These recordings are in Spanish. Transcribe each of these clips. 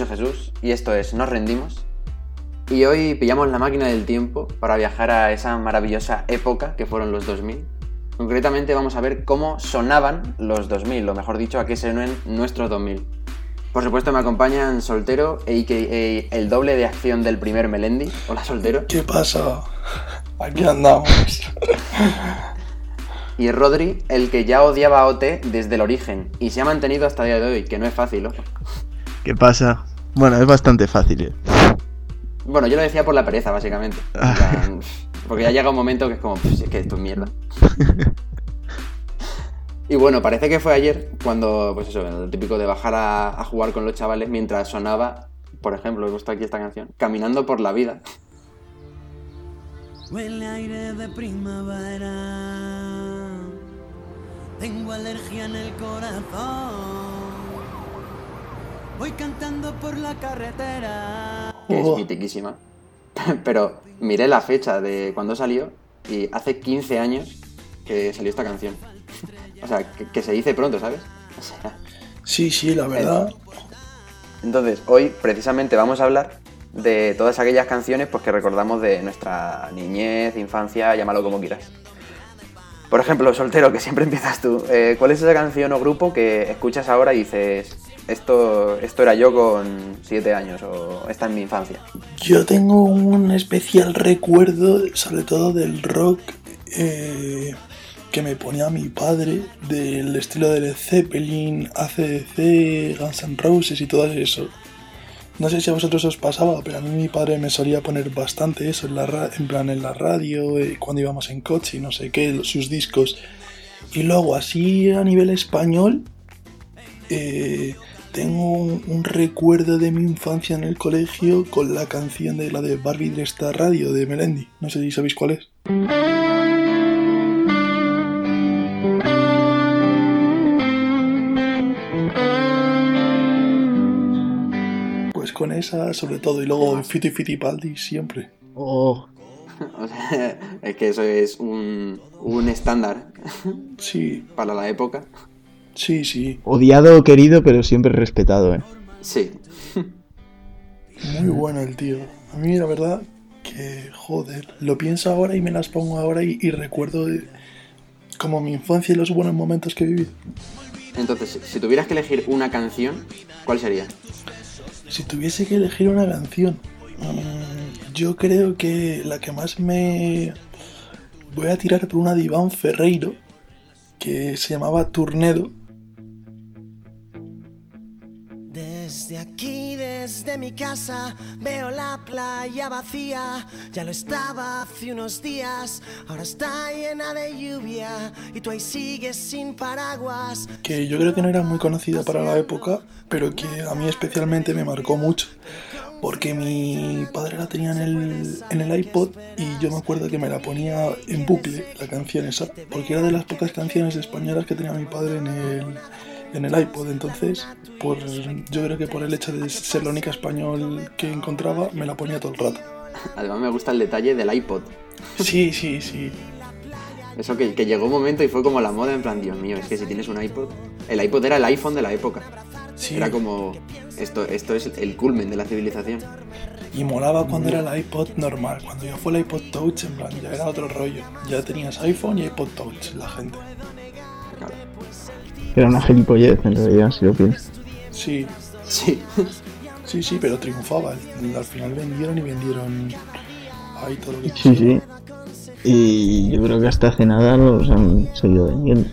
Soy Jesús y esto es Nos Rendimos. Y hoy pillamos la máquina del tiempo para viajar a esa maravillosa época que fueron los 2000. Concretamente vamos a ver cómo sonaban los 2000, o mejor dicho, a qué suenan nuestros 2000. Por supuesto me acompañan Soltero, a.k.a. el doble de acción del primer Melendi. Hola Soltero. ¿Qué pasa? Aquí andamos. Y Rodri, el que ya odiaba a OT desde el origen y se ha mantenido hasta el día de hoy, que no es fácil, ojo. ¿Qué pasa? Bueno, es bastante fácil. ¿eh? Bueno, yo lo decía por la pereza, básicamente. Plan, porque ya llega un momento que es como, pues es que esto es mierda. Y bueno, parece que fue ayer cuando, pues eso, lo típico de bajar a, a jugar con los chavales mientras sonaba, por ejemplo, he puesto aquí esta canción, Caminando por la vida. Huele aire de primavera. Tengo alergia en el corazón. Voy cantando por la carretera. que es mitiquísima. Pero miré la fecha de cuando salió y hace 15 años que salió esta canción. O sea, que, que se dice pronto, ¿sabes? O sea, Sí, sí, la verdad. entonces, hoy precisamente vamos a hablar de todas aquellas canciones pues, que recordamos de nuestra niñez, infancia, llámalo como quieras. Por ejemplo, soltero, que siempre empiezas tú. eh, ¿Cuál es esa canción o grupo que escuchas ahora y dices, esto, esto era yo con 7 años o esta es mi infancia? Yo tengo un especial recuerdo, sobre todo del rock eh, que me ponía mi padre, del estilo de Zeppelin, ACDC, Guns N' Roses y todo eso. No sé si a vosotros os pasaba, pero a mí mi padre me solía poner bastante eso en, la ra- en plan en la radio, eh, cuando íbamos en coche y no sé qué, sus discos. Y luego, así a nivel español, eh, tengo un, un recuerdo de mi infancia en el colegio con la canción de la de Barbie de esta radio de Melendi. No sé si sabéis cuál es. Pues con esa sobre todo y luego Fiti Fiti Baldi siempre. Oh, O sea, es que eso es un, un estándar Sí, para la época. Sí, sí. odiado o querido, pero siempre respetado, ¿eh? Sí. Muy bueno el tío. A mí la verdad que joder, lo pienso ahora y me las pongo ahora y, y recuerdo de- como mi infancia y los buenos momentos que viví. Entonces, si- si tuvieras que elegir una canción, ¿cuál sería? Si tuviese que elegir una canción, mm, yo creo que la que más me... Voy a tirar por una de Iván Ferreiro, que se llamaba Turnedo. Aquí, desde mi casa, veo la playa vacía. Ya lo estaba hace unos días, ahora está llena de lluvia. Y tú ahí sigues sin paraguas. que yo creo que no era muy conocida para la época, pero que a mí especialmente me marcó mucho. Porque mi padre la tenía en el, en el iPod y yo me acuerdo que me la ponía en bucle, la canción esa, porque era de las pocas canciones españolas que tenía mi padre en el, en el iPod. Entonces, por, yo creo que por el hecho de ser la única español que encontraba, me la ponía todo el rato. Además me gusta el detalle del iPod. Sí, sí, sí. Eso que, que llegó un momento y fue como la moda en plan, Dios mío, es que si tienes un iPod... El iPod era el iPhone de la época. sí. Era como... Esto, esto es el culmen de la civilización. Y molaba cuando era el iPod normal. Cuando ya fue el iPod Touch, en plan, ya era otro rollo. Ya tenías iPhone y iPod Touch, la gente. Era una gilipollez, en realidad, si lo piensas. Sí, Sí. sí, sí, pero triunfaba. Al final vendieron y vendieron ahí todo lo que Sí, sí. Y yo creo que hasta hace nada los han seguido vendiendo.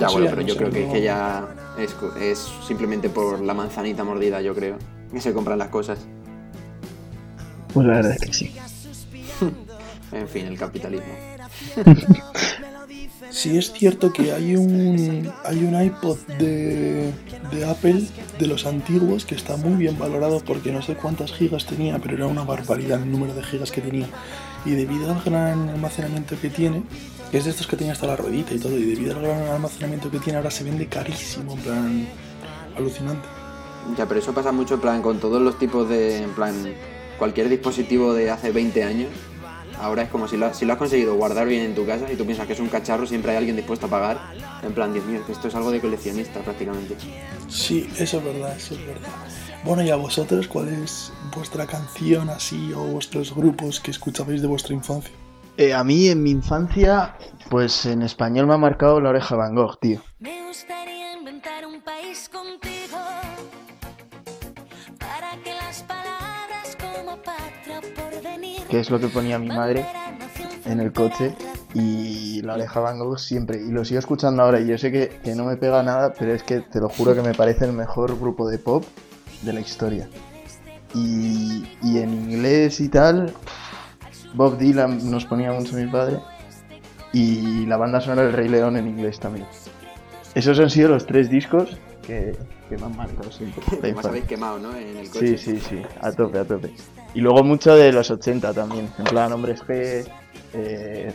Ya, bueno, pero yo creo que, que ya es, es simplemente por la manzanita mordida, yo creo. Que se compran las cosas. Pues la verdad es que sí. En fin, el capitalismo. Sí es cierto que hay un hay un iPod de, de Apple de los antiguos que está muy bien valorado porque no sé cuántas gigas tenía, pero era una barbaridad el número de gigas que tenía. Y debido al gran almacenamiento que tiene, es de estos que tenía hasta la ruedita y todo, y debido al gran almacenamiento que tiene ahora se vende carísimo, en plan alucinante. Ya, pero eso pasa mucho plan con todos los tipos de, en plan, cualquier dispositivo de hace 20 años, Ahora es como si lo, si lo has conseguido guardar bien en tu casa y tú piensas que es un cacharro, siempre hay alguien dispuesto a pagar. En plan, Dios mío, que esto es algo de coleccionista prácticamente. Sí, eso es verdad, eso es verdad. Bueno, y a vosotros, ¿cuál es vuestra canción así o vuestros grupos que escuchabais de vuestra infancia? Eh, a mí en mi infancia, pues en español me ha marcado la oreja Van Gogh, tío. Me gustaría inventar un país contigo para que las Que es lo que ponía mi madre en el coche y la oreja Van Gogh siempre. Y lo sigo escuchando ahora y yo sé que, que no me pega nada, pero es que te lo juro que me parece el mejor grupo de pop de la historia. Y, y en inglés y tal, Bob Dylan nos ponía mucho mi padre. Y la banda sonora del Rey León en inglés también. Esos han sido los tres discos que, que me han marcado siempre. Además habéis quemado, ¿no? En el Sí, sí, sí, a tope, a tope. Y luego mucho de los 80 también, en plan Hombres G, eh,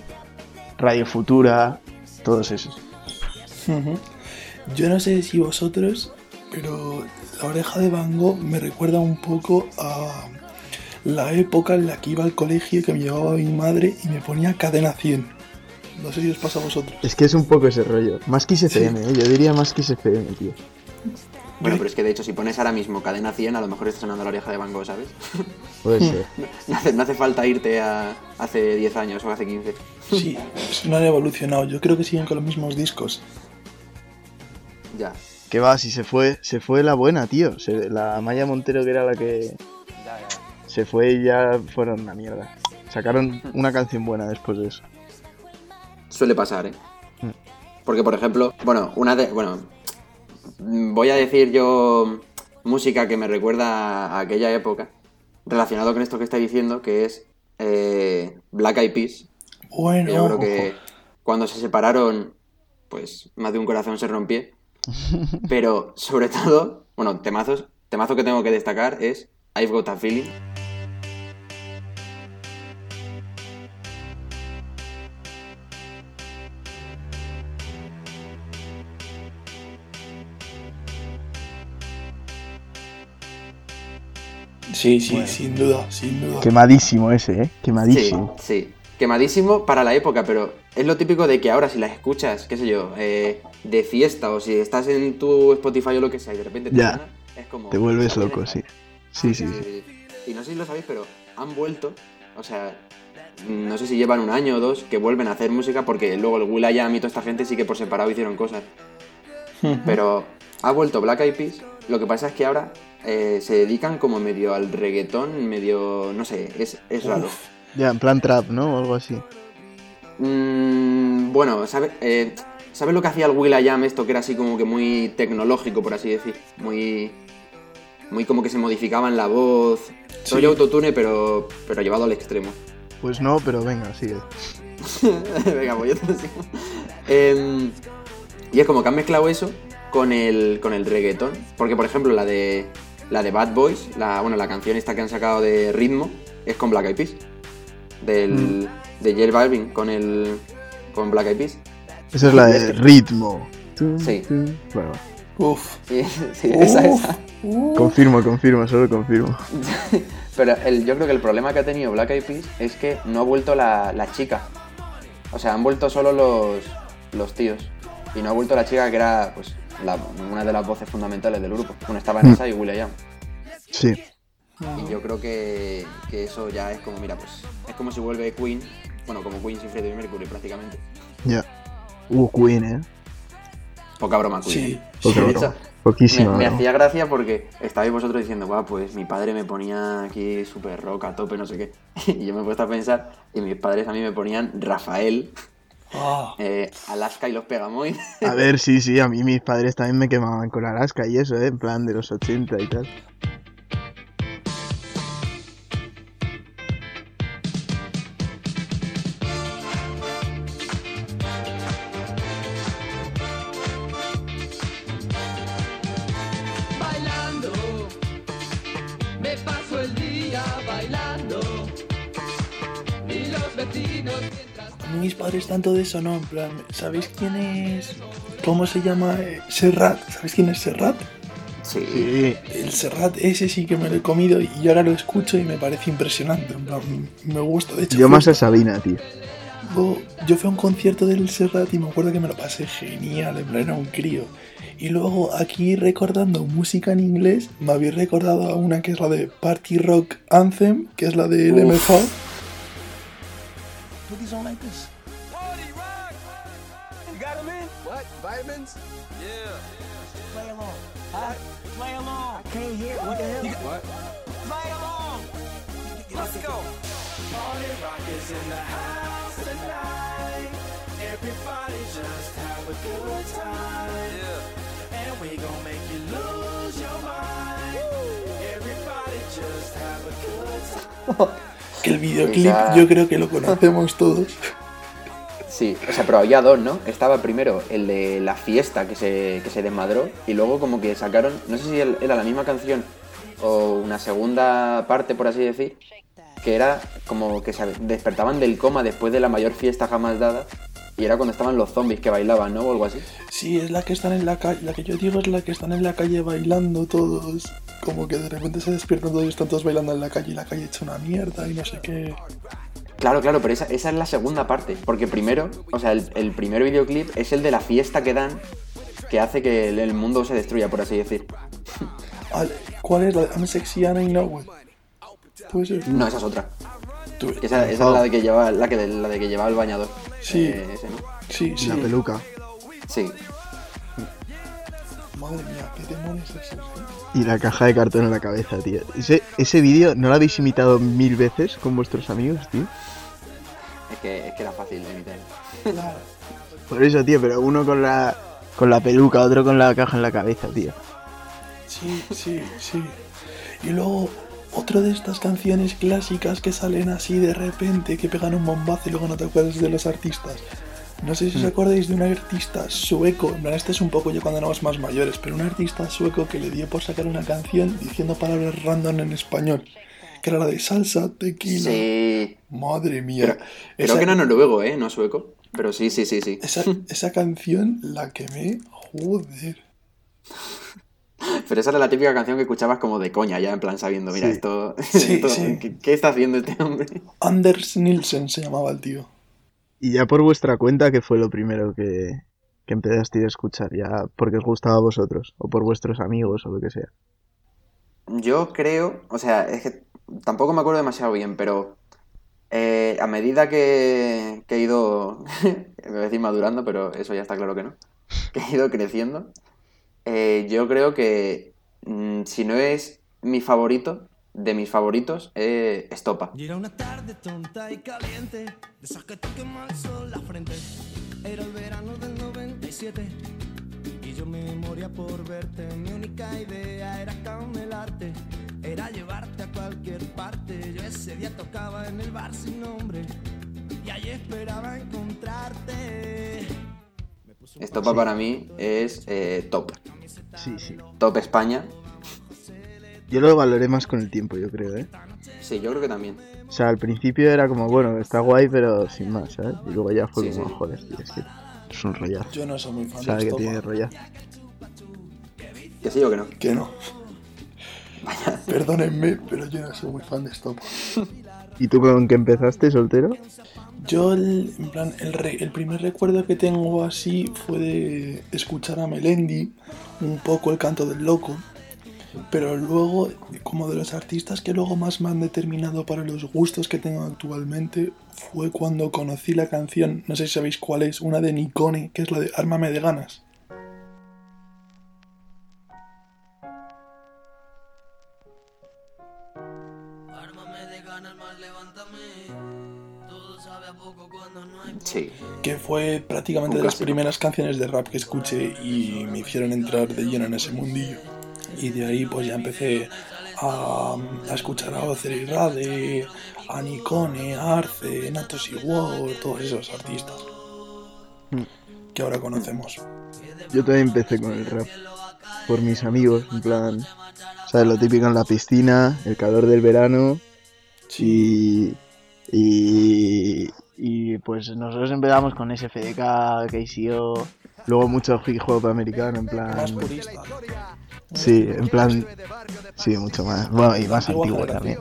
Radio Futura, todos esos. Yo no sé si vosotros, pero la oreja de Van Gogh me recuerda un poco a la época en la que iba al colegio que me llevaba mi madre y me ponía cadena 100. No sé si os pasa a vosotros. Es que es un poco ese rollo. Más Kiss FM, ¿eh? yo diría más Kiss FM, tío. Bueno, pero es que de hecho, si pones ahora mismo cadena 100, a lo mejor está sonando la oreja de Van Gogh, ¿sabes? Puede ser. No hace, no hace falta irte a hace 10 años o hace 15. Sí, no han evolucionado. Yo creo que siguen con los mismos discos. Ya. Que va, si se fue, se fue la buena, tío. Se- la Maya Montero que era la que se fue y ya fueron una mierda. Sacaron una canción buena después de eso. Suele pasar, ¿eh? Mm. Porque, por ejemplo, bueno, una de. Bueno, voy a decir yo música que me recuerda a aquella época, relacionado con esto que está diciendo, que es eh, Black Eyed Peas. Bueno, yo creo que cuando se separaron, pues más de un corazón se rompió. Pero sobre todo, bueno, temazos, temazo que tengo que destacar es I've Got a Feeling. Sí, sí, sin duda, sin duda. Quemadísimo ese, ¿eh? Sí, Quemadísimo. sí. Quemadísimo para la época, pero es lo típico de que ahora si las escuchas, qué sé yo, eh, de fiesta o si estás en tu Spotify o lo que sea y de repente te Ya. suena, es como... Te vuelves loco, sí. Sí, sí, sí. Y no sé si lo sabéis, pero han vuelto, o sea, no sé si llevan un año o dos que vuelven a hacer música porque luego el Will.i.am y toda esta gente sí que por separado hicieron cosas. Pero ha vuelto Black Eyed Peas, lo que pasa es que ahora eh, se dedican como medio al reggaetón, medio, no sé, es, es raro. Uf, Ya, en plan trap, ¿no? O algo así. Mm, bueno, ¿sabes eh, ¿sabes lo que hacía el Will.i.am esto que era así como que muy tecnológico, por así decir? Muy muy como que se modificaban la voz, Sí. rollo autotune, pero pero llevado al extremo. Pues no, pero venga, sigue. Venga, pues yo te lo sigo. Em, y es como que han mezclado eso con el, con el reggaetón. Porque, por ejemplo, la de la de Bad Boys, la, bueno, la canción esta que han sacado de ritmo, es con Black Eyed Peas. Del, De J Balvin con el. con Black Eyed Peas. Esa es la de ritmo. Sí. Bueno, uf, Y- sí, esa, esa. uf. confirmo, confirmo, solo confirmo. Pero el- yo creo que el problema que ha tenido Black Eyed Peas es que no ha vuelto la, la chica. O sea, han vuelto solo los, los tíos. Y no ha vuelto la chica que era pues la- una de las voces fundamentales del grupo. Bueno, estaba en esa y Will.i.am. Sí. Y yo creo que, que eso ya es como, mira, pues es como si vuelve Queen. Bueno, como Queen sin Freddie Mercury prácticamente. Ya. Uh, Queen, ¿eh? Poca broma, Queen. Sí, ¿eh? Poca broma. hecho, Poquísima. me hacía gracia porque estabais vosotros diciendo, va, pues mi padre me ponía aquí súper rock a tope, no sé qué. Y yo me he puesto a pensar, y mis padres a mí me ponían Rafael, Ah, eh, Alaska y los Pegamoid. A ver, sí, sí, a mí mis padres también me quemaban con Alaska y eso, ¿eh? En plan de los 80 y tal. Padres tanto de eso no, en plan, ¿sabéis quién es? ¿Cómo se llama? eh, Serrat. ¿Sabéis quién es Serrat? Sí. El Serrat ese sí que me lo he comido y ahora lo escucho y me parece impresionante. en plan, me gusta. De hecho, Yo fue- más a Sabina, tío. Yo, yo fui a un concierto del Serrat y me acuerdo que me lo pasé genial, en plan era un crío. Y luego aquí recordando música en inglés, me habéis recordado a una que es la de Party Rock Anthem, que es la de Uf. MFA. Vitamins? Yeah. Play along. Huh? Play along. I can't hear. What the hell? What? Play along. Let's go. Party rock is in the house tonight. Everybody just have a good time. Yeah. And we gon' make you lose your mind. Everybody just have a good time. Que el videoclip yo creo que lo conocemos todos. Sí, o sea, pero había dos, ¿no? Estaba primero el de la fiesta que se, que se desmadró y luego como que sacaron, no sé si era la misma canción o una segunda parte, por así decir, que era como que se despertaban del coma después de la mayor fiesta jamás dada y era cuando estaban los zombies que bailaban, ¿no? O algo así. Sí, es la que están en la calle, la que yo digo es la que están en la calle bailando todos. Como que de repente se despiertan todos y están todos bailando en la calle y la calle hecha una mierda y no sé qué. Claro, claro, pero esa, esa es la segunda parte, porque primero, o sea, el, el primer videoclip es el de la fiesta que dan que hace que el, el mundo se destruya, por así decir. ¿Cuál es la de I'm sexy and I know it? Puede ser. No, esa es otra. Esa, esa es la de que lleva, la que la de que llevaba el bañador. Sí. Eh, ese, ¿no? Sí, sí. la peluca. Sí. Madre mía, qué demonios es eso. Y la caja de cartón en la cabeza, tío. Ese, ese vídeo, ¿no lo habéis imitado mil veces con vuestros amigos, tío? Es que, es que era fácil de imitar. Claro. Por eso, tío, pero uno con la, con la peluca, otro con la caja en la cabeza, tío. Sí, sí, sí. Y luego, otra de estas canciones clásicas que salen así de repente, que pegan un bombazo y luego no te acuerdas de los artistas. No sé si os acordáis de un artista sueco, en plan, este es un poco ya cuando éramos más mayores, pero un artista sueco que le dio por sacar una canción diciendo palabras random en español, que era la de salsa, tequila. Sí. Madre mía. Creo Esa- que era noruego, ¿eh? No sueco. Pero sí, sí, sí, sí. esa, esa canción la quemé, joder. Pero esa era la típica canción que escuchabas como de coña, ya en plan sabiendo, mira, Sí. esto, Sí, esto- sí. ¿qué, qué está haciendo este hombre? Anders Nielsen se llamaba el tío. Y ya por vuestra cuenta, ¿qué fue lo primero que, que empezasteis a escuchar? Ya porque os gustaba a vosotros, o por vuestros amigos, o lo que sea. Yo creo, o sea, es que tampoco me acuerdo demasiado bien, pero eh, a medida que, que he ido, me voy a decir madurando, pero eso ya está claro que no, que he ido creciendo, eh, yo creo que mm, si no es mi favorito, de mis favoritos, eh, Estopa. Y era una tarde tonta y caliente, de esas que te quema el sol la frente. Era el verano del 97 y yo me moría por verte. Mi única idea era camelarte, era llevarte a cualquier parte. Yo ese día tocaba en el bar sin nombre y allí esperaba encontrarte. Estopa para mí es eh, top. Sí, sí. Top España. Yo lo valoré más con el tiempo, yo creo, ¿eh? Sí, yo creo que también. O sea, al principio era como, bueno, está guay, pero sin más, ¿sabes? Y luego ya fue Sí, como, sí. joder, tío, es que es un rollazo. Yo no soy muy fan Sabe de que tiene rollazo. Que sí o que no. Que no. Perdónenme, pero yo no soy muy fan de Estopa. ¿Y tú con qué empezaste, soltero? Yo, el, en plan, el, re- el primer recuerdo que tengo así fue de escuchar a Melendi, un poco el canto del loco, pero luego, como de los artistas que luego más me han determinado para los gustos que tengo actualmente, fue cuando conocí la canción, no sé si sabéis cuál es, una de Nikone, que es la de Ármame de ganas. Ármame de ganas, más levántame. Todo sabe a poco cuando no hay Sí. que fue prácticamente de las primeras canciones de rap que escuché y me hicieron entrar de lleno en ese mundillo. Y de ahí pues ya empecé a, a escuchar a Ocer y Rade, a Nikone, a Arce, Natos y War, todos esos artistas que ahora conocemos. Yo también empecé con el rap. Por mis amigos, en plan, ¿sabes? Lo típico en la piscina, el calor del verano. Y, y, y pues nosotros empezamos con SFDK, KCO, luego mucho hip hop americano, en Más plan, purista. Sí, en plan. Sí, mucho más. Bueno, y más Antigua antiguo también.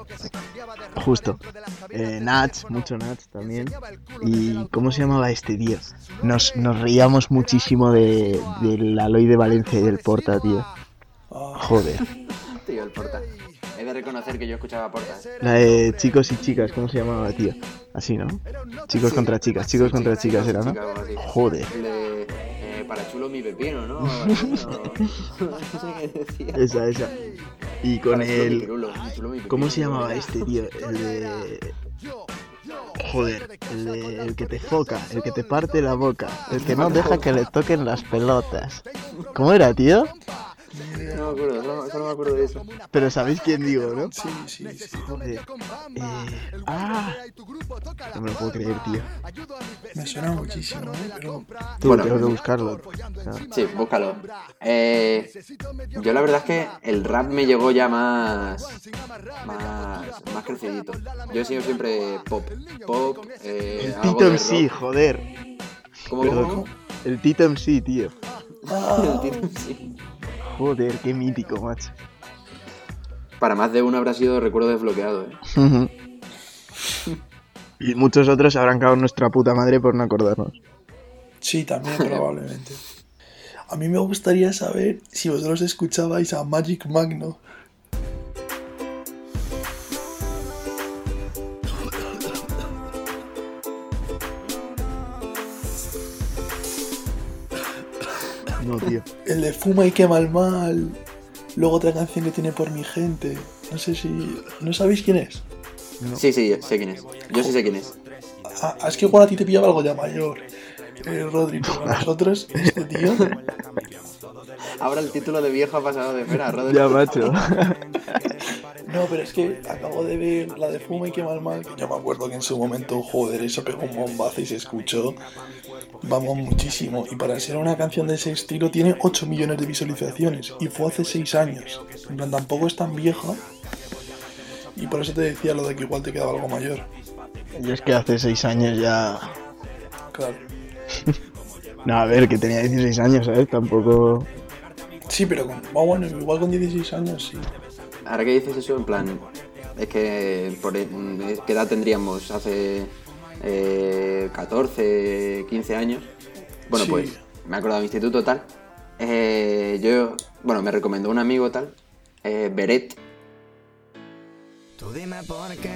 Justo. Eh, Nats, mucho Nats también. ¿Y cómo se llamaba este tío? Nos, nos reíamos muchísimo de, del Aloy de Valencia y del Porta, tío. Ah, Joder. Tío, el Porta. He de reconocer que yo escuchaba Porta. ¿eh? La de chicos y chicas, ¿cómo se llamaba, tío? Así, ¿no? Chicos contra chicas, chicos contra chicas era, ¿no? Joder. Para chulo mi pepino, ¿no? ¿no? Sé qué decía. Esa, esa. Y con Para el... chulo ¿Cómo se llamaba este, tío? El de... Joder, el, de, el que te foca, el que te parte la boca, el que no deja que le toquen las pelotas. ¿Cómo era, tío? No me acuerdo, solo, solo me acuerdo de eso. Pero sabéis quién digo, ¿no? sí, sí, sí. Joder. Eh... ¡Ah! No me lo puedo creer, tío. Me suena muchísimo, ¿eh? Pero Tú, Bueno. tengo que buscarlo. Sí, búscalo. Eh, yo la verdad es que el rap me llegó ya más. más. más crecidito. Yo he sido siempre pop. Pop, eh, el Tito MC, rock. joder. ¿Cómo, Perdón, cómo, cómo? El Tito MC, tío. Joder, qué mítico, macho. Para más de uno habrá sido recuerdo desbloqueado, eh. y muchos otros habrán cagado en nuestra puta madre por no acordarnos. sí, también probablemente. A mí me gustaría saber si vosotros escuchabais a Magic Magno. Tío. El de Fuma y quema el mal. Luego otra canción que tiene por mi gente. No sé si. ¿No sabéis quién es? Sí, sí, sé quién es. Yo sí sé quién es. Ah, es que igual a ti te pillaba algo ya mayor. Eh, Rodri, pero a nosotros, este tío. Ahora el título de viejo ha pasado de pena, Rodri. Ya, macho. No, pero es que acabo de ver la de Fuma y quema el mal. Que yo me acuerdo que en su momento, joder, eso pegó un bombazo y se escuchó. Vamos, muchísimo. Y para ser una canción de ese estilo, tiene 8 millones de visualizaciones. Y fue hace 6 años. En plan, tampoco es tan vieja. Y por eso te decía lo de que igual te quedaba algo mayor. Yo es que hace seis años ya. Claro. No, a ver, que tenía 16 años, ¿sabes? Tampoco. Sí, pero con, bueno, igual con 16 años sí. Ahora que dices eso, en plan, es que por e- ¿qué edad tendríamos hace eh, 14, 15 años? Bueno, Sí. pues me he acordado de mi instituto tal. Eh, yo, bueno, me recomendó un amigo tal, eh, Beret. Tú dime por qué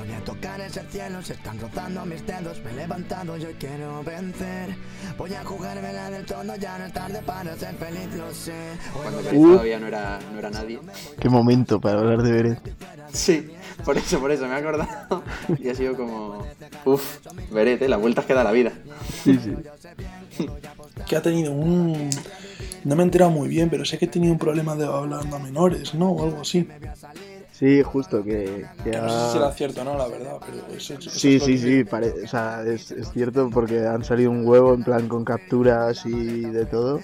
voy a tocar ese cielo, se están rozando mis dedos, me he levantado, yo quiero vencer. Voy a jugármela del todo, ya no es tarde para ser feliz, lo sé. Cuando Beret Uh. todavía no era, no era nadie. Qué momento para hablar de Beret. Sí, por eso, por eso me he acordado. Y ha sido como, uff, Beret, eh, las vueltas que da la vida. Sí, sí. Que ha tenido un... No me he enterado muy bien, pero sé que tenía un problema de hablar a menores, ¿no? O algo así. Sí, justo, que, que Que no sé si será cierto no, la verdad, pero eso, eso Sí, es sí, que- sí, pare- o sea, es, es cierto porque han salido un huevo en plan con capturas y de todo.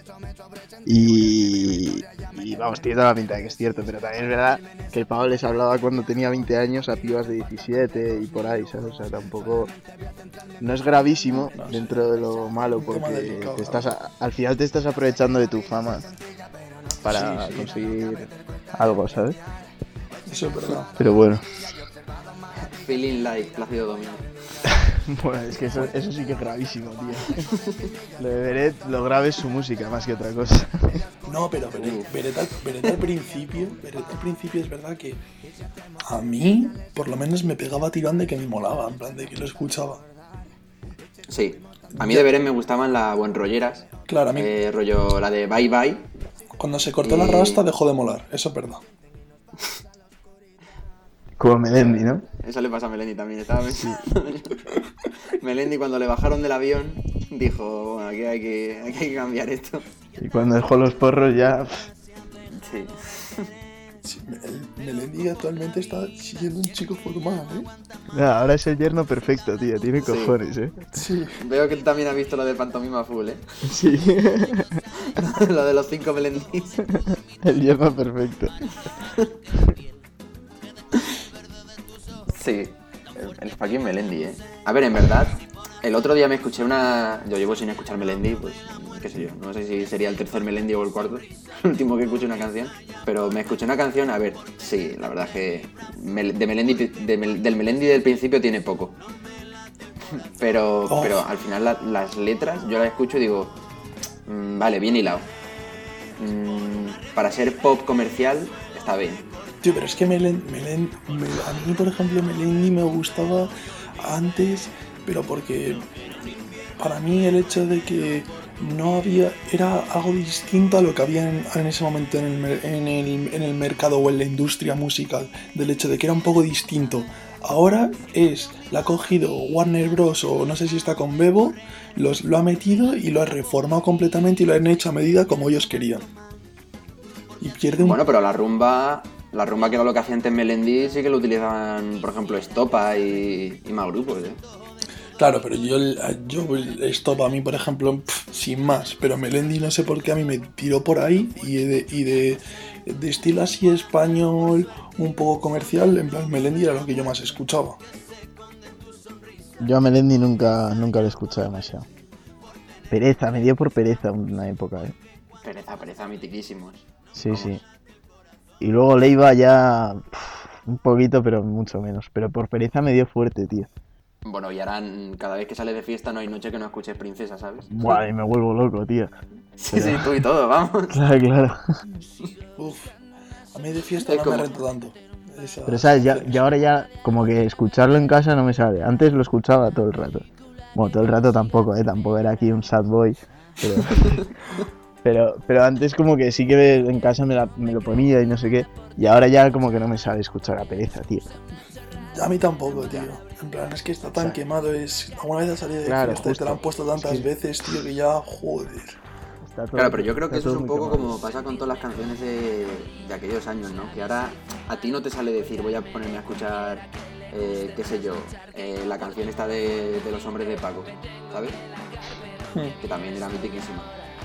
Y, y vamos, tiene toda la pinta de que es cierto, pero también es verdad que el pavo les hablaba cuando tenía 20 años a pibas de 17 y por ahí, ¿sabes? O sea, tampoco... No es gravísimo dentro de lo malo porque te estás a- al final te estás aprovechando de tu fama para Sí, sí. conseguir algo, ¿sabes? Eso es verdad. Pero bueno. Feeling like Plácido Domingo. Bueno, es que eso, eso sí que es gravísimo, tío. Lo de Beret, lo grave es su música más que otra cosa. No, pero Beret, Beret al, Beret al principio, Beret al principio es verdad que a mí, por lo menos, me pegaba tirón de que me molaba, en plan de que lo escuchaba. Sí. A mí de Beret me gustaban las buenrolleras. Claro, a mí Eh, rollo la de Bye Bye. cuando se cortó la rasta dejó de molar, eso es verdad. Como Melendi, ¿no? Eso le pasa a Melendi también. Estaba Melendi cuando le bajaron del avión dijo, bueno, aquí hay que, aquí hay que cambiar esto. Y cuando dejó los porros ya... Sí. Sí, el Melendi actualmente está siendo un chico formal, ¿eh? Ahora es el yerno perfecto, tío. Tiene Sí. cojones, ¿eh? Sí, Veo que también has visto lo de pantomima full, ¿eh? Sí. lo de los cinco Melendis. el yerno perfecto. Sí. El, el fucking Melendi, ¿eh? A ver, en verdad, el otro día me escuché una... Yo llevo sin escuchar Melendi, pues qué sé yo, no sé si sería el tercer Melendi o el cuarto, el último que escuché una canción, pero me escuché una canción, a ver, sí, la verdad es que de Melendi, de Mel- del Melendi del principio tiene poco. Pero, Oh. pero al final la- las letras yo las escucho y digo, mm, vale, bien hilado. Mm, para ser pop comercial está bien. Tío, pero es que Melen, Melen- Mel- a mí, por ejemplo, Melendi me gustaba antes, pero porque para mí el hecho de que no había, era algo distinto a lo que había en, ese momento en el, en, el, en el mercado o en la industria musical, del hecho de que era un poco distinto. Ahora es, la ha cogido Warner Bros. o no sé si está con Bebo, los, lo ha metido y lo ha reformado completamente y lo han hecho a medida como ellos querían. Y pierde un Bueno, pero la rumba, la rumba que era lo que hacía antes Melendi sí que lo utilizaban, por ejemplo, Estopa y, y más grupos, ¿eh? Claro, pero yo, el- yo el Stop a mí, por ejemplo, sin más, pero Melendi no sé por qué a mí me tiró por ahí y de, y de, de estilo así español, un poco comercial, en plan Melendi era lo que yo más escuchaba. Yo a Melendi nunca, nunca lo he escuchado demasiado. Pereza, me dio por pereza una época, ¿eh? Pereza, pereza, mitiquísimos. Sí, Vamos. sí. Y luego Leiva ya pff, un poquito, pero mucho menos. Pero por pereza me dio fuerte, tío. Bueno, y ahora mm, cada vez que sale de fiesta no hay noche que no escuches princesa, ¿sabes? Buah, y me vuelvo loco, tío. Sí, sí, tú y todo, vamos. Claro, claro. Uf, a mí de fiesta Es no como- me tanto. Esa- Pero sabes, ya, ya ahora ya como que escucharlo en casa no me sale. Antes lo escuchaba todo el rato. Bueno, todo el rato tampoco, ¿eh? Tampoco era aquí un sad boy. Pero, pero, pero antes como que sí que en casa me, la- me lo ponía y no sé qué. Y ahora ya como que no me sale escuchar a pereza, tío. A mí tampoco, tío. En plan, es que está tan O sea, quemado, es... Alguna vez has salido de claro, fiesta y te lo han puesto tantas Es que- veces, tío, que ya, joder. Todo- Claro, pero yo creo que eso es un poco quemado. como pasa con todas las canciones de, de aquellos años, ¿no? Que ahora a ti no te sale decir voy a ponerme a escuchar, eh, qué sé yo, eh, la canción esta de, de los hombres de Paco, ¿sabes? Hmm. Que también era mitiquísima.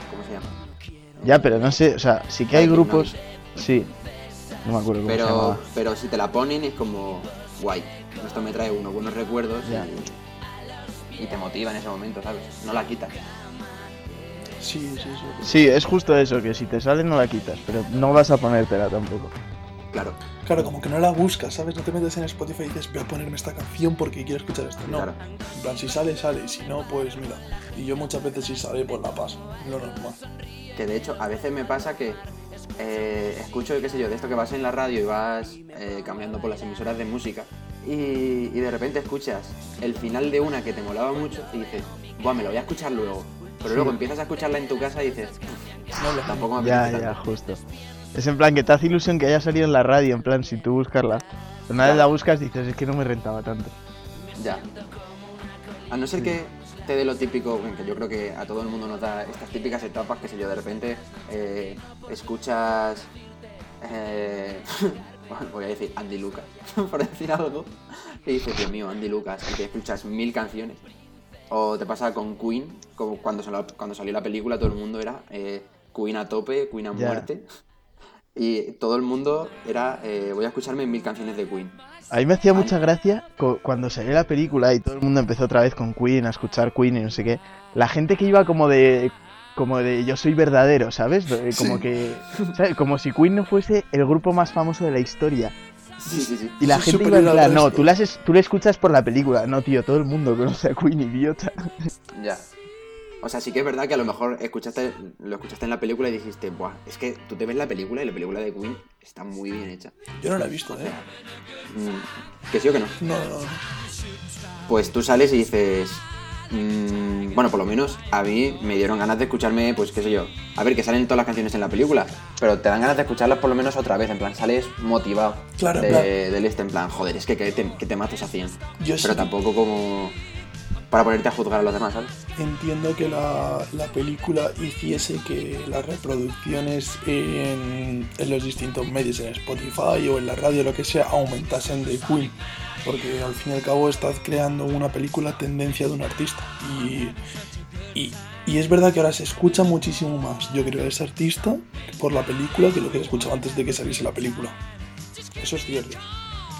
¿Cómo se llama? Ya, pero no sé, o sea, sí que hay Ay, grupos... Sí. No me acuerdo cómo se Pero, llamaba. pero si te la ponen es como guay. Esto me trae unos buenos recuerdos Ya. y, y te motiva en ese momento, ¿sabes? No la quitas. Sí, sí, sí. Sí, es justo eso, que si te sale no la quitas, pero no vas a ponértela tampoco. Claro, Claro, como que no la buscas, ¿sabes? No te metes en Spotify y dices, voy a ponerme esta canción porque quiero escuchar esto. No. claro. En plan, si sale, sale. Si no, pues mira. Y yo muchas veces si sale, pues la paso. Lo normal. Que de hecho, a veces me pasa que eh, escucho, qué sé yo, de esto que vas en la radio y vas eh, cambiando por las emisoras de música y, y de repente escuchas el final de una que te molaba mucho y dices, buah, me lo voy a escuchar luego. Pero luego empiezas a escucharla en tu casa y dices, "Uf, No lo tampoco me Ya, ya, tanto". justo. Es en plan que te hace ilusión que haya salido en la radio, en plan si tú buscarla. Pero una vez la buscas dices, es que no me rentaba tanto. Ya. A no ser que te dé lo típico, que yo creo que a todo el mundo nos da estas típicas etapas, que sé yo, de repente eh, escuchas. eh, bueno, voy a decir Andy Lucas, por decir algo, y dices, Dios mío, Andy Lucas, y te escuchas mil canciones. O te pasa con Queen, como cuando, salió- cuando salió la película, todo el mundo era eh, Queen a tope, Queen a muerte. Y todo el mundo era, eh, voy a escucharme mil canciones de Queen. A mí me hacía mucha gracia cuando salió la película y todo el mundo empezó otra vez con Queen, a escuchar Queen y no sé qué. La gente que iba como de como de yo soy verdadero, ¿sabes? Como que ¿sabes? como si Queen no fuese el grupo más famoso de la historia. Sí, sí, sí. Y la gente iba no, resto". tú la, has- tú la escuchas por la película. No, tío, todo el mundo conoce a Queen, idiota. Ya. O sea, sí que es verdad que a lo mejor escuchaste, lo escuchaste en la película y dijiste, Buah, es que tú te ves la película y la película de Queen está muy bien hecha. Yo no la he visto, ¿eh? Mm, ¿Que sí o que no? No, no. Pues tú sales y dices. mm, bueno, por lo menos a mí me dieron ganas de escucharme, pues qué sé yo. A ver, que salen todas las canciones en la película, pero te dan ganas de escucharlas por lo menos otra vez. En plan, sales motivado Claro, en de, plan- del este. En plan, joder, es que qué, te, qué temazos hacían. Yo pero sí- tampoco como para ponerte a juzgar a los demás, ¿sabes? Entiendo que la, la película hiciese que las reproducciones en, en los distintos medios, en Spotify o en la radio, lo que sea, aumentasen de Queen. Porque al fin y al cabo estás creando una película tendencia de un artista. Y, y, y es verdad que ahora se escucha muchísimo más, yo creo, a ese artista por la película que lo que se escuchaba antes de que saliese la película. Eso es cierto.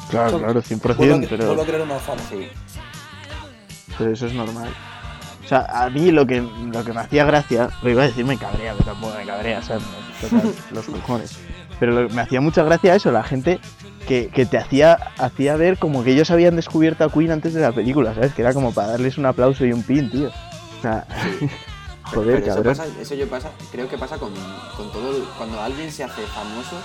Claro, ¿Sabes? claro, Vuelvo a, 100%, vuelvo a pero, crear una fama. Sí. Pero eso es normal. O sea, a mí lo que, lo que me hacía gracia, lo iba a decir me cabrea, pero tampoco me cabrea, o sea, me tocan los cojones. Pero lo- me hacía mucha gracia eso, la gente que, que te hacía, hacía ver como que ellos habían descubierto a Queen antes de la película, ¿sabes? Que era como para darles un aplauso y un pin, tío. O sea, joder, Pero eso, cabrón. pasa, eso yo pasa, creo que pasa con, con todo. el- cuando alguien se hace famoso,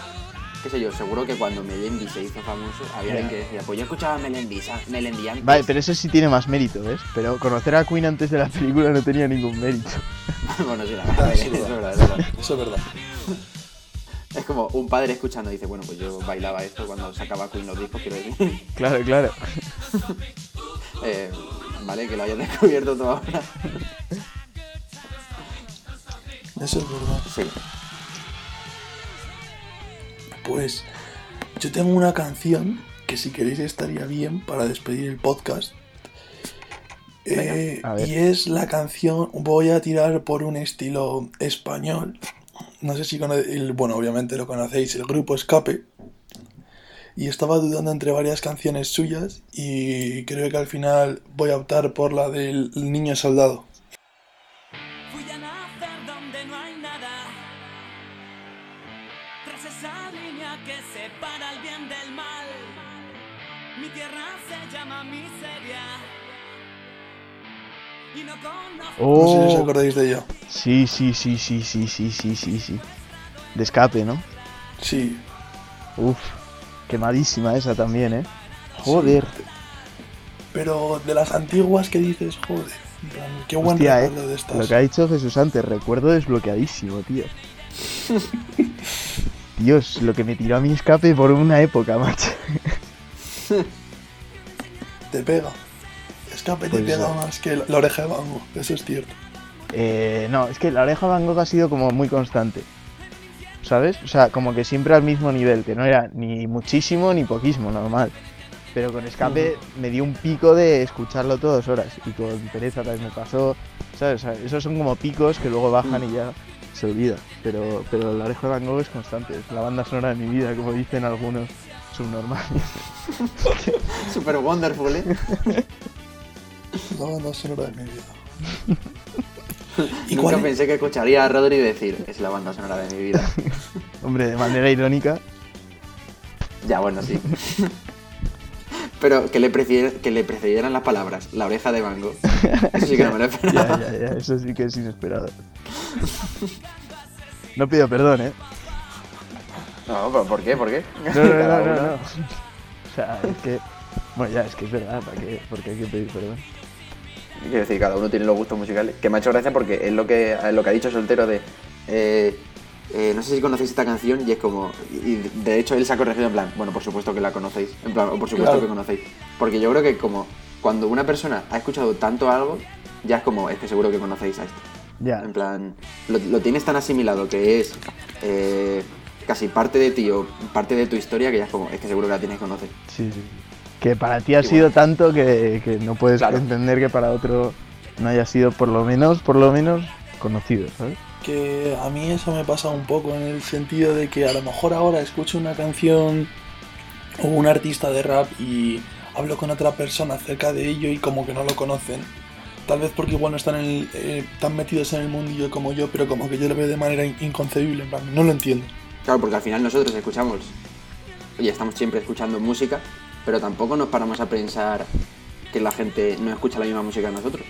qué sé yo, seguro que cuando Melendi se hizo famoso, había alguien que decía, pues yo escuchaba a Melendi, sa- Melendi antes. Vale, pero eso sí tiene más mérito, ¿ves? Pero conocer a Queen antes de la película no tenía ningún mérito. bueno, sí, la verdad, es verdad, es verdad. Eso es verdad. Es como un padre escuchando y dice, bueno, pues yo bailaba esto cuando sacaba Queen los discos, quiero decir. Claro, claro. Eh, vale, que lo hayas descubierto tú ahora. Eso es verdad. Sí. Pues yo tengo una canción que si queréis estaría bien para despedir el podcast. Eh, y es la canción, voy a tirar por un estilo español. No sé si conocéis, bueno, obviamente lo conocéis, el grupo Escape. Y estaba dudando entre varias canciones suyas y creo que al final voy a optar por la del Niño Soldado. Y no sé si os Oh, acordáis de ella. sí, sí, sí, sí, sí, sí, sí, sí, sí. De escape, ¿no? Sí, Uf, quemadísima esa también, ¿eh? Joder. pero de las antiguas que dices, joder, qué buen Hostia, eh. recuerdo de estas. Lo que ha dicho Jesús antes, recuerdo desbloqueadísimo, tío. Dios, lo que me tiró a mi escape por una época, macho. Te pega. Escape te Pues, pega eh. más que la, oreja de bango, eso es cierto. Eh, no, es que la oreja Van Gogh ha sido como muy constante. ¿Sabes? O sea, como que siempre al mismo nivel, que no era ni muchísimo ni poquísimo, normal. Pero con escape me dio un pico de escucharlo todas horas. Y con pereza también me pasó. ¿Sabes? O sea, esos son como picos que luego bajan y ya se olvida. Pero, pero la oreja de Van Gogh es constante. Es la banda sonora de mi vida, como dicen algunos subnormales. Super wonderful, ¿eh? La banda sonora de mi vida. ¿Y Nunca pensé que escucharía a Rodri decir, es la banda sonora de mi vida. Hombre, de manera irónica. ya, bueno, sí. Pero que le, que le precedieran las palabras, la oreja de Bango. Eso sí que no me lo Ya, esperaba. ya, ya, eso sí que es inesperado. No pido perdón, ¿eh? No, pero ¿por qué? ¿Por qué? No, no, no, no, no. O sea, es que. Bueno, ya, es que es verdad, ¿para qué? Porque hay que pedir perdón. Quiero decir, cada uno tiene los gustos musicales. Que me ha hecho gracia porque es lo que, es lo que ha dicho Soltero de... eh, eh, no sé si conocéis esta canción y es como... Y de hecho él se ha corregido en plan, bueno, por supuesto que la conocéis. En plan, o por supuesto Claro. que conocéis. Porque yo creo que como cuando una persona ha escuchado tanto algo, ya es como, es que seguro que conocéis a esto. Ya. En plan, lo, lo tienes tan asimilado que es eh, casi parte de ti o parte de tu historia que ya es como, es que seguro que la tienes que conocer. Sí, sí. Que para ti ha Y sido bueno. tanto que, que no puedes Claro. entender que para otro no haya sido por lo menos, por lo menos conocido, ¿sabes? Que a mí eso me pasa un poco en el sentido de que a lo mejor ahora escucho una canción o un artista de rap y hablo con otra persona acerca de ello y como que no lo conocen. Tal vez porque igual no están en el- eh, tan metidos en el mundillo como yo, pero como que yo lo veo de manera in- inconcebible, en plan, no lo entiendo. Claro, porque al final nosotros escuchamos y estamos siempre escuchando música, pero tampoco nos paramos a pensar que la gente no escucha la misma música que nosotros.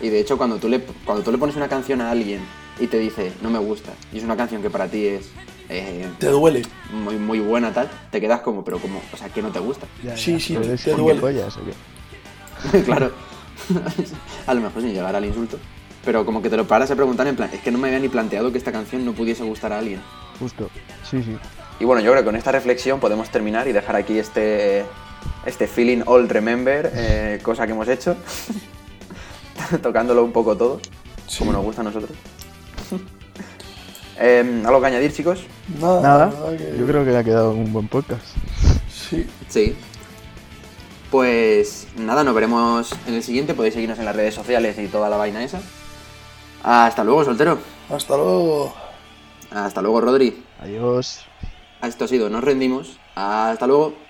Y de hecho, cuando tú le, cuando tú le pones una canción a alguien y te dice, no me gusta, y es una canción que para ti es eh, Te duele. muy, muy buena, tal, te quedas como, pero como, o sea, que no te gusta. Ya, Sí, ya, sí, pero te- duele. pollas, ¿o qué? claro. a lo mejor sin llegar al insulto. Pero como que te lo paras a preguntar en plan, es que no me había ni planteado que esta canción no pudiese gustar a alguien. Justo. Sí, sí. Y bueno, yo creo que con esta reflexión podemos terminar y dejar aquí este, este feeling all remember, eh, cosa que hemos hecho, tocándolo un poco todo, como nos gusta a nosotros. Eh, ¿Algo que añadir, chicos? Nada, Nada, que- yo creo que le ha quedado un buen podcast. Sí, Sí. Pues nada, nos veremos en el siguiente. Podéis seguirnos en las redes sociales y toda la vaina esa. Hasta luego, soltero. hasta luego. Hasta luego, Rodri. Adiós. Esto ha sido Nos Rendimos. Hasta luego.